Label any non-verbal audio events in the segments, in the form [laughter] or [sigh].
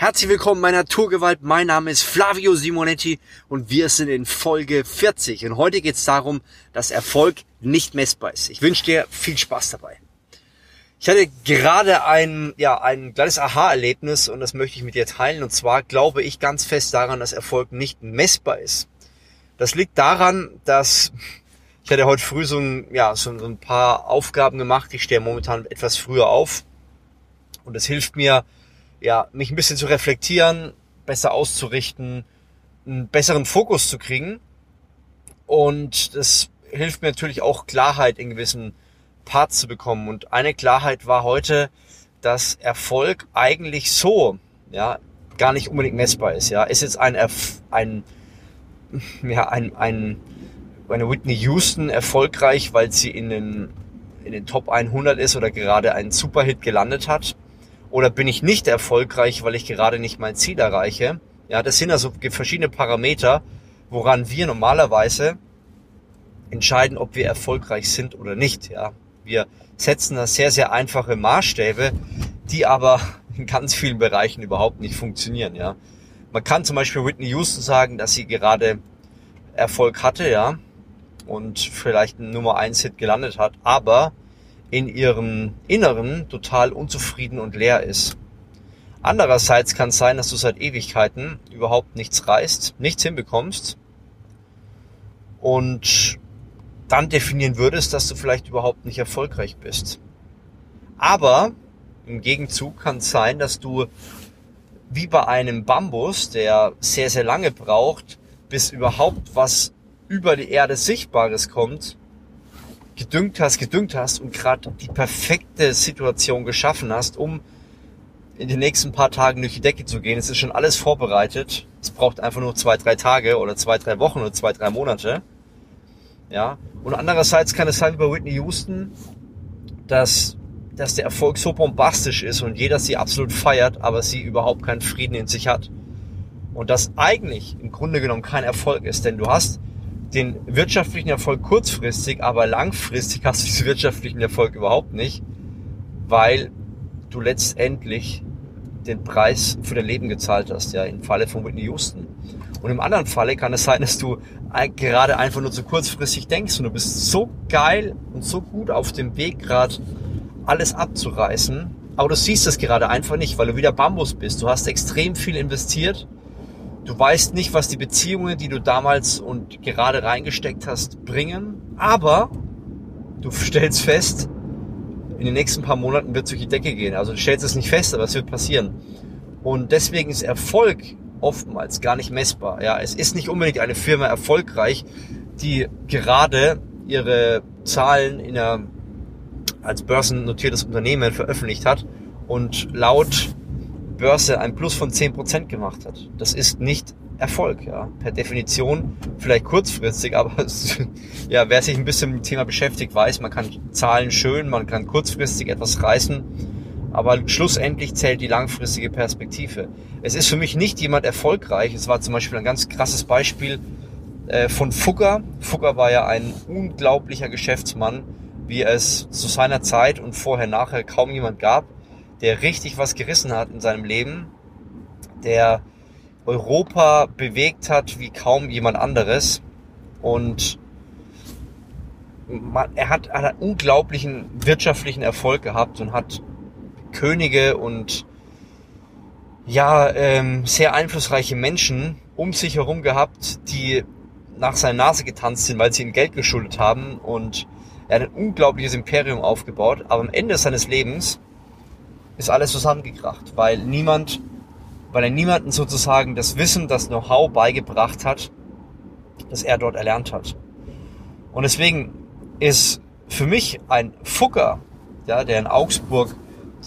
Herzlich willkommen bei Naturgewalt. Mein Name ist Flavio Simonetti und wir sind in Folge 40. Und heute geht es darum, dass Erfolg nicht messbar ist. Ich wünsche dir viel Spaß dabei. Ich hatte gerade ein, ja, ein kleines Aha-Erlebnis und das möchte ich mit dir teilen. Und zwar glaube ich ganz fest daran, dass Erfolg nicht messbar ist. Das liegt daran, dass ich hatte heute früh so ein, ja, so ein paar Aufgaben gemacht. Ich stehe momentan etwas früher auf und es hilft mir, ja, mich ein bisschen zu reflektieren, besser auszurichten, einen besseren Fokus zu kriegen. Und das hilft mir natürlich auch Klarheit in gewissen Parts zu bekommen. Und eine Klarheit war heute, dass Erfolg eigentlich so, ja, gar nicht unbedingt messbar ist. Ja, ist jetzt ein, Erf ein, ja, ein, ein, eine Whitney Houston erfolgreich, weil sie in den, in den Top 100 ist oder gerade einen Superhit gelandet hat? Oder bin ich nicht erfolgreich, weil ich gerade nicht mein Ziel erreiche? Ja, das sind also verschiedene Parameter, woran wir normalerweise entscheiden, ob wir erfolgreich sind oder nicht. Ja, wir setzen da sehr, sehr einfache Maßstäbe, die aber in ganz vielen Bereichen überhaupt nicht funktionieren. Ja, man kann zum Beispiel Whitney Houston sagen, dass sie gerade Erfolg hatte, ja, und vielleicht einen Nummer 1 Hit gelandet hat, aber in ihrem Inneren total unzufrieden und leer ist. Andererseits kann es sein, dass du seit Ewigkeiten überhaupt nichts reißt, nichts hinbekommst und dann definieren würdest, dass du vielleicht überhaupt nicht erfolgreich bist. Aber im Gegenzug kann es sein, dass du wie bei einem Bambus, der sehr, sehr lange braucht, bis überhaupt was über die Erde Sichtbares kommt, gedüngt hast, gedüngt hast und gerade die perfekte Situation geschaffen hast, um in den nächsten paar Tagen durch die Decke zu gehen. Es ist schon alles vorbereitet. Es braucht einfach nur zwei, drei Tage oder zwei, drei Wochen oder zwei, drei Monate. Ja. Und andererseits kann es sein wie bei Whitney Houston, dass, dass der Erfolg so bombastisch ist und jeder sie absolut feiert, aber sie überhaupt keinen Frieden in sich hat. Und das eigentlich im Grunde genommen kein Erfolg ist, denn du hast den wirtschaftlichen Erfolg kurzfristig, aber langfristig hast du diesen wirtschaftlichen Erfolg überhaupt nicht, weil du letztendlich den Preis für dein Leben gezahlt hast, ja, im Falle von Whitney Houston. Und im anderen Falle kann es sein, dass du gerade einfach nur zu kurzfristig denkst und du bist so geil und so gut auf dem Weg gerade alles abzureißen, aber du siehst das gerade einfach nicht, weil du wieder Bambus bist. Du hast extrem viel investiert Du weißt nicht, was die Beziehungen, die du damals und gerade reingesteckt hast, bringen, aber du stellst fest, in den nächsten paar Monaten wird es durch die Decke gehen. Also du stellst es nicht fest, aber es wird passieren. Und deswegen ist Erfolg oftmals gar nicht messbar. Ja, es ist nicht unbedingt eine Firma erfolgreich, die gerade ihre Zahlen in einer, als börsennotiertes Unternehmen veröffentlicht hat und laut Börse ein Plus von 10% gemacht hat. Das ist nicht Erfolg, ja. Per Definition vielleicht kurzfristig, [laughs] aber ja, wer sich ein bisschen mit dem Thema beschäftigt, weiß, man kann Zahlen schön, man kann kurzfristig etwas reißen, aber schlussendlich zählt die langfristige Perspektive. Es ist für mich nicht jemand erfolgreich. Es war zum Beispiel ein ganz krasses Beispiel äh, von Fugger. Fugger war ja ein unglaublicher Geschäftsmann, wie es zu seiner Zeit und vorher nachher kaum jemand gab der richtig was gerissen hat in seinem Leben, der Europa bewegt hat wie kaum jemand anderes. Und man, er hat, einen unglaublichen wirtschaftlichen Erfolg gehabt und hat Könige und ja ähm, sehr einflussreiche Menschen um sich herum gehabt, die nach seiner Nase getanzt sind, weil sie ihm Geld geschuldet haben. Und er hat ein unglaubliches Imperium aufgebaut, aber am Ende seines Lebens ist alles zusammengekracht, weil niemand, weil er niemanden sozusagen das Wissen, das Know-how beigebracht hat, das er dort erlernt hat. Und deswegen ist für mich ein Fucker, ja, der in Augsburg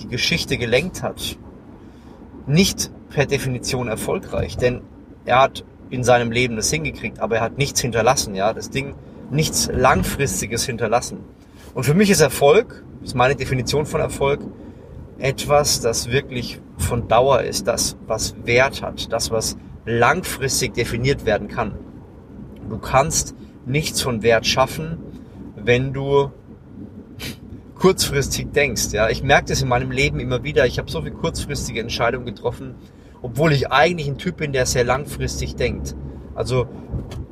die Geschichte gelenkt hat, nicht per Definition erfolgreich, denn er hat in seinem Leben das hingekriegt, aber er hat nichts hinterlassen, ja, das Ding, nichts langfristiges hinterlassen. Und für mich ist Erfolg, ist meine Definition von Erfolg, etwas, das wirklich von Dauer ist, das was Wert hat, das was langfristig definiert werden kann. Du kannst nichts von Wert schaffen, wenn du kurzfristig denkst. Ja, ich merke das in meinem Leben immer wieder. Ich habe so viele kurzfristige Entscheidungen getroffen obwohl ich eigentlich ein Typ bin, der sehr langfristig denkt. Also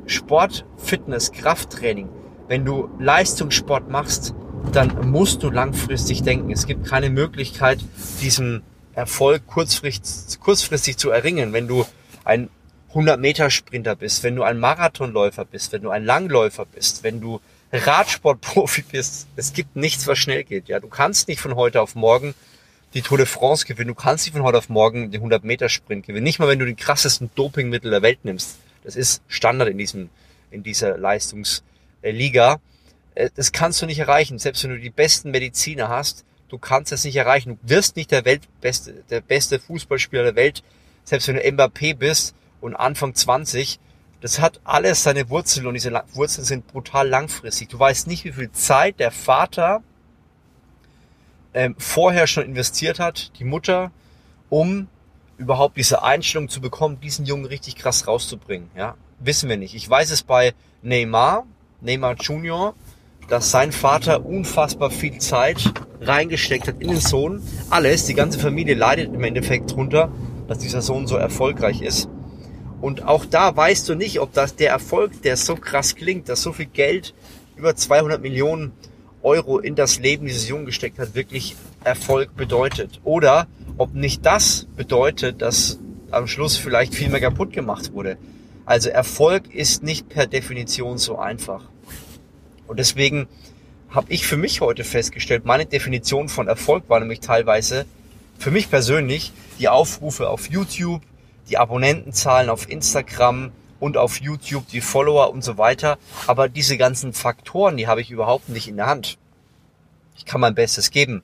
Sport, Fitness, Krafttraining. Wenn du Leistungssport machst, dann musst du langfristig denken. Es gibt keine Möglichkeit, diesen Erfolg kurzfristig, kurzfristig zu erringen. Wenn du ein 100 Meter Sprinter bist, wenn du ein Marathonläufer bist, wenn du ein Langläufer bist, wenn du Radsportprofi bist, es gibt nichts, was schnell geht. Ja, du kannst nicht von heute auf morgen die Tour de France gewinnen. Du kannst nicht von heute auf morgen den 100 Meter Sprint gewinnen. Nicht mal, wenn du den krassesten Dopingmittel der Welt nimmst. Das ist Standard in diesem, in dieser Leistungsliga. Äh, das kannst du nicht erreichen. Selbst wenn du die besten Mediziner hast, du kannst es nicht erreichen. Du wirst nicht der Weltbeste, der beste Fußballspieler der Welt. Selbst wenn du Mbappé bist und Anfang 20, das hat alles seine Wurzeln und diese Wurzeln sind brutal langfristig. Du weißt nicht, wie viel Zeit der Vater ähm, vorher schon investiert hat, die Mutter, um überhaupt diese Einstellung zu bekommen, diesen Jungen richtig krass rauszubringen. Ja, wissen wir nicht. Ich weiß es bei Neymar, Neymar Junior, dass sein Vater unfassbar viel Zeit reingesteckt hat in den Sohn. Alles, die ganze Familie leidet im Endeffekt drunter, dass dieser Sohn so erfolgreich ist. Und auch da weißt du nicht, ob das der Erfolg, der so krass klingt, dass so viel Geld, über 200 Millionen Euro in das Leben dieses Jungen gesteckt hat, wirklich Erfolg bedeutet. Oder ob nicht das bedeutet, dass am Schluss vielleicht viel mehr kaputt gemacht wurde. Also Erfolg ist nicht per Definition so einfach. Und deswegen habe ich für mich heute festgestellt, meine Definition von Erfolg war nämlich teilweise für mich persönlich die Aufrufe auf YouTube, die Abonnentenzahlen auf Instagram und auf YouTube, die Follower und so weiter. Aber diese ganzen Faktoren, die habe ich überhaupt nicht in der Hand. Ich kann mein Bestes geben.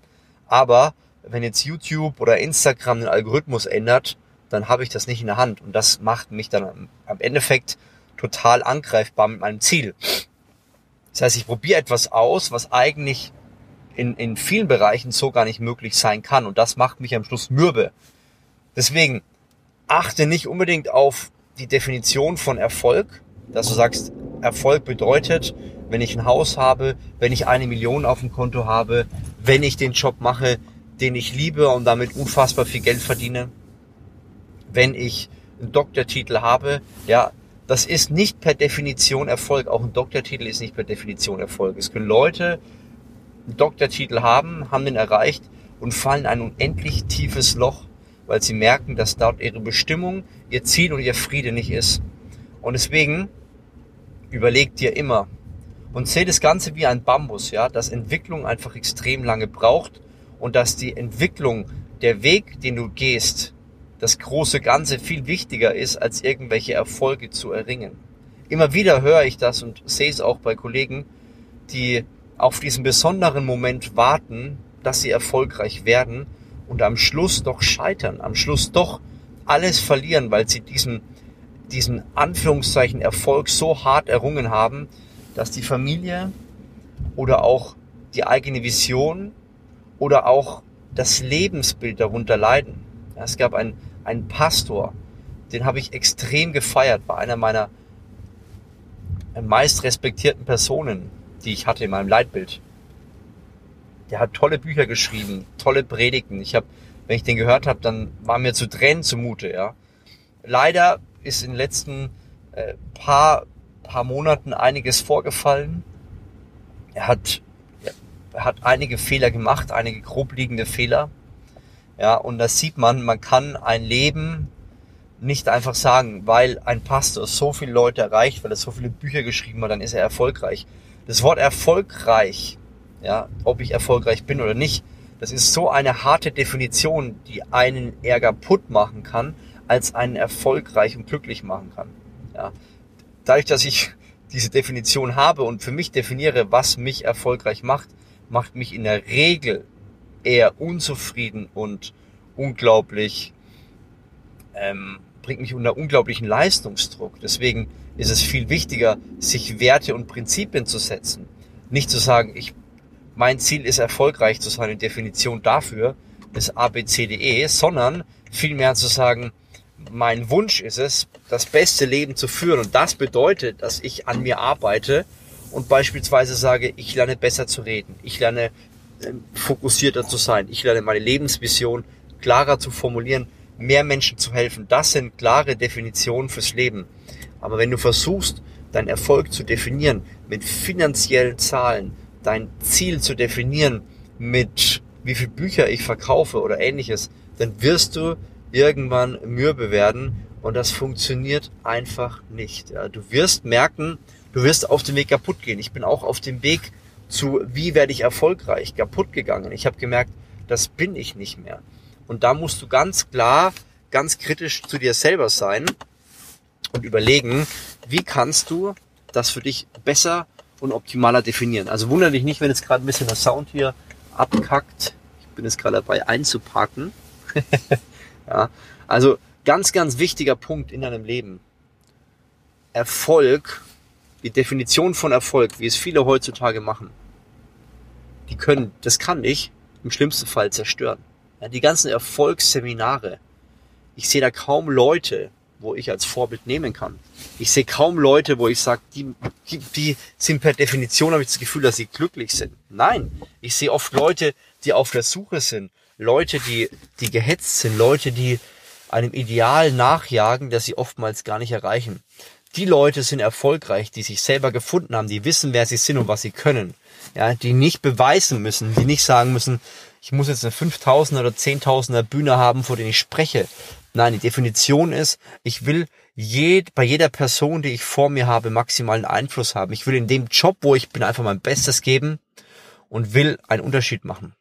Aber wenn jetzt YouTube oder Instagram den Algorithmus ändert, dann habe ich das nicht in der Hand. Und das macht mich dann am Endeffekt total angreifbar mit meinem Ziel. Das heißt, ich probiere etwas aus, was eigentlich in, in vielen Bereichen so gar nicht möglich sein kann. Und das macht mich am Schluss mürbe. Deswegen achte nicht unbedingt auf die Definition von Erfolg, dass du sagst, Erfolg bedeutet, wenn ich ein Haus habe, wenn ich eine Million auf dem Konto habe, wenn ich den Job mache, den ich liebe und damit unfassbar viel Geld verdiene, wenn ich einen Doktortitel habe, ja, das ist nicht per Definition Erfolg. Auch ein Doktortitel ist nicht per Definition Erfolg. Es können Leute einen Doktortitel haben, haben den erreicht und fallen in ein unendlich tiefes Loch weil sie merken, dass dort ihre Bestimmung, ihr Ziel und ihr Friede nicht ist. Und deswegen überlegt dir immer und seht das Ganze wie ein Bambus, ja, dass Entwicklung einfach extrem lange braucht und dass die Entwicklung, der Weg, den du gehst, das große Ganze viel wichtiger ist, als irgendwelche Erfolge zu erringen. Immer wieder höre ich das und sehe es auch bei Kollegen, die auf diesen besonderen Moment warten, dass sie erfolgreich werden und am Schluss doch scheitern, am Schluss doch alles verlieren, weil sie diesen, diesen Anführungszeichen Erfolg so hart errungen haben, dass die Familie oder auch die eigene Vision oder auch das Lebensbild darunter leiden. Es gab einen, einen Pastor, den habe ich extrem gefeiert, war einer meiner meist respektierten Personen, die ich hatte in meinem Leitbild der hat tolle Bücher geschrieben, tolle Predigten. Ich habe, wenn ich den gehört habe, dann war mir zu Tränen zumute. Ja, leider ist in den letzten äh, paar paar Monaten einiges vorgefallen. Er hat er hat einige Fehler gemacht, einige grobliegende Fehler. Ja, und da sieht man, man kann ein Leben nicht einfach sagen, weil ein Pastor so viele Leute erreicht, weil er so viele Bücher geschrieben hat, dann ist er erfolgreich. Das Wort erfolgreich ja, ob ich erfolgreich bin oder nicht. Das ist so eine harte Definition, die einen eher kaputt machen kann, als einen erfolgreich und glücklich machen kann. Ja. Dadurch, dass ich diese Definition habe und für mich definiere, was mich erfolgreich macht, macht mich in der Regel eher unzufrieden und unglaublich, ähm, bringt mich unter unglaublichen Leistungsdruck. Deswegen ist es viel wichtiger, sich Werte und Prinzipien zu setzen. Nicht zu sagen, ich mein Ziel ist erfolgreich zu sein. Definition dafür ist ABCDE, sondern vielmehr zu sagen, mein Wunsch ist es, das beste Leben zu führen. Und das bedeutet, dass ich an mir arbeite und beispielsweise sage, ich lerne besser zu reden. Ich lerne fokussierter zu sein. Ich lerne meine Lebensvision klarer zu formulieren. mehr Menschen zu helfen. Das sind klare Definitionen fürs Leben. Aber wenn du versuchst, deinen Erfolg zu definieren mit finanziellen Zahlen, dein Ziel zu definieren mit wie viele Bücher ich verkaufe oder ähnliches, dann wirst du irgendwann mürbe werden und das funktioniert einfach nicht. Du wirst merken, du wirst auf dem Weg kaputt gehen. Ich bin auch auf dem Weg zu, wie werde ich erfolgreich, kaputt gegangen. Ich habe gemerkt, das bin ich nicht mehr. Und da musst du ganz klar, ganz kritisch zu dir selber sein und überlegen, wie kannst du das für dich besser und optimaler definieren. Also wundere dich nicht, wenn jetzt gerade ein bisschen der Sound hier abkackt. Ich bin jetzt gerade dabei einzuparken. [laughs] ja, also ganz, ganz wichtiger Punkt in deinem Leben. Erfolg, die Definition von Erfolg, wie es viele heutzutage machen, die können, das kann ich im schlimmsten Fall zerstören. Ja, die ganzen Erfolgsseminare, ich sehe da kaum Leute, wo ich als Vorbild nehmen kann. Ich sehe kaum Leute, wo ich sage, die, die, die sind per Definition, habe ich das Gefühl, dass sie glücklich sind. Nein, ich sehe oft Leute, die auf der Suche sind, Leute, die, die gehetzt sind, Leute, die einem Ideal nachjagen, das sie oftmals gar nicht erreichen. Die Leute sind erfolgreich, die sich selber gefunden haben, die wissen, wer sie sind und was sie können. Ja, die nicht beweisen müssen, die nicht sagen müssen, ich muss jetzt eine 5000er oder 10.000er Bühne haben, vor denen ich spreche. Nein, die Definition ist, ich will jed, bei jeder Person, die ich vor mir habe, maximalen Einfluss haben. Ich will in dem Job, wo ich bin, einfach mein Bestes geben und will einen Unterschied machen.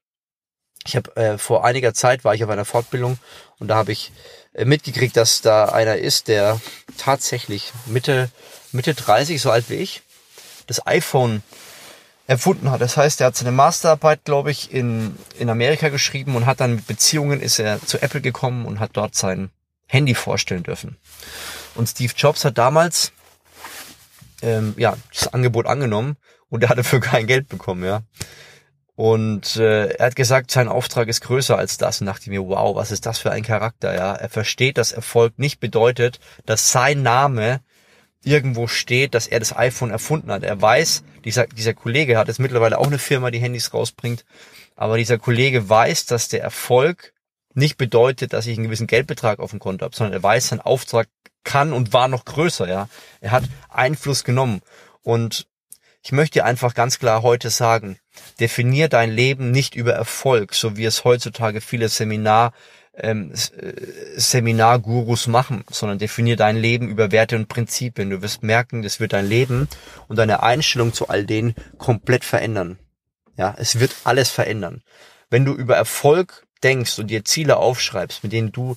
Ich habe äh, vor einiger Zeit war ich auf einer Fortbildung und da habe ich äh, mitgekriegt, dass da einer ist, der tatsächlich Mitte Mitte 30, so alt wie ich, das iPhone erfunden hat. Das heißt, er hat seine Masterarbeit, glaube ich, in, in Amerika geschrieben und hat dann mit Beziehungen ist er zu Apple gekommen und hat dort sein Handy vorstellen dürfen. Und Steve Jobs hat damals ähm, ja das Angebot angenommen und er hat dafür kein Geld bekommen, ja. Und äh, er hat gesagt, sein Auftrag ist größer als das. Und dachte mir, wow, was ist das für ein Charakter, ja. Er versteht, dass Erfolg nicht bedeutet, dass sein Name irgendwo steht, dass er das iPhone erfunden hat. Er weiß, dieser, dieser Kollege hat jetzt mittlerweile auch eine Firma, die Handys rausbringt, aber dieser Kollege weiß, dass der Erfolg nicht bedeutet, dass ich einen gewissen Geldbetrag auf dem Konto habe, sondern er weiß, sein Auftrag kann und war noch größer, ja. Er hat Einfluss genommen. Und ich möchte einfach ganz klar heute sagen, definier dein Leben nicht über Erfolg, so wie es heutzutage viele Seminar ähm, äh, Seminargurus machen, sondern definier dein Leben über Werte und Prinzipien. Du wirst merken, das wird dein Leben und deine Einstellung zu all denen komplett verändern. Ja, es wird alles verändern. Wenn du über Erfolg denkst und dir Ziele aufschreibst, mit denen du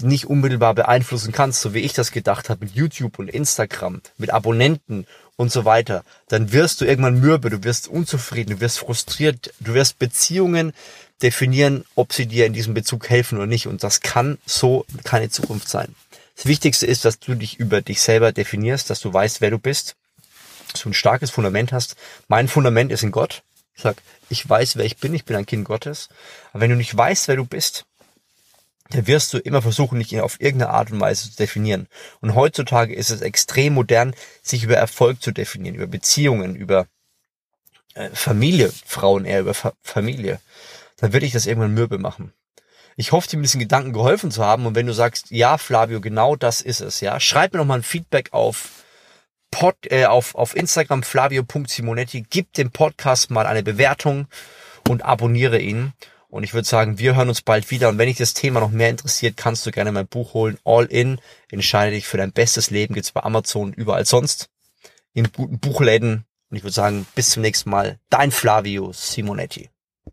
nicht unmittelbar beeinflussen kannst, so wie ich das gedacht habe mit YouTube und Instagram, mit Abonnenten und so weiter, dann wirst du irgendwann mürbe, du wirst unzufrieden, du wirst frustriert, du wirst Beziehungen definieren, ob sie dir in diesem Bezug helfen oder nicht. Und das kann so keine Zukunft sein. Das Wichtigste ist, dass du dich über dich selber definierst, dass du weißt, wer du bist, dass du ein starkes Fundament hast. Mein Fundament ist in Gott. Ich sag, ich weiß, wer ich bin, ich bin ein Kind Gottes. Aber wenn du nicht weißt, wer du bist, dann wirst du immer versuchen, dich auf irgendeine Art und Weise zu definieren. Und heutzutage ist es extrem modern, sich über Erfolg zu definieren, über Beziehungen, über äh, Familie, Frauen eher über Fa Familie dann würde ich das irgendwann mürbe machen. Ich hoffe, dir ein bisschen Gedanken geholfen zu haben. Und wenn du sagst, ja, Flavio, genau das ist es, ja, schreib mir noch mal ein Feedback auf Pod, äh, auf, auf Instagram flavio.simonetti, gib dem Podcast mal eine Bewertung und abonniere ihn. Und ich würde sagen, wir hören uns bald wieder. Und wenn dich das Thema noch mehr interessiert, kannst du gerne mein Buch holen. All in. Entscheide dich für dein bestes Leben. Gibt's bei Amazon überall sonst. In guten Buchläden. Und ich würde sagen, bis zum nächsten Mal. Dein Flavio Simonetti.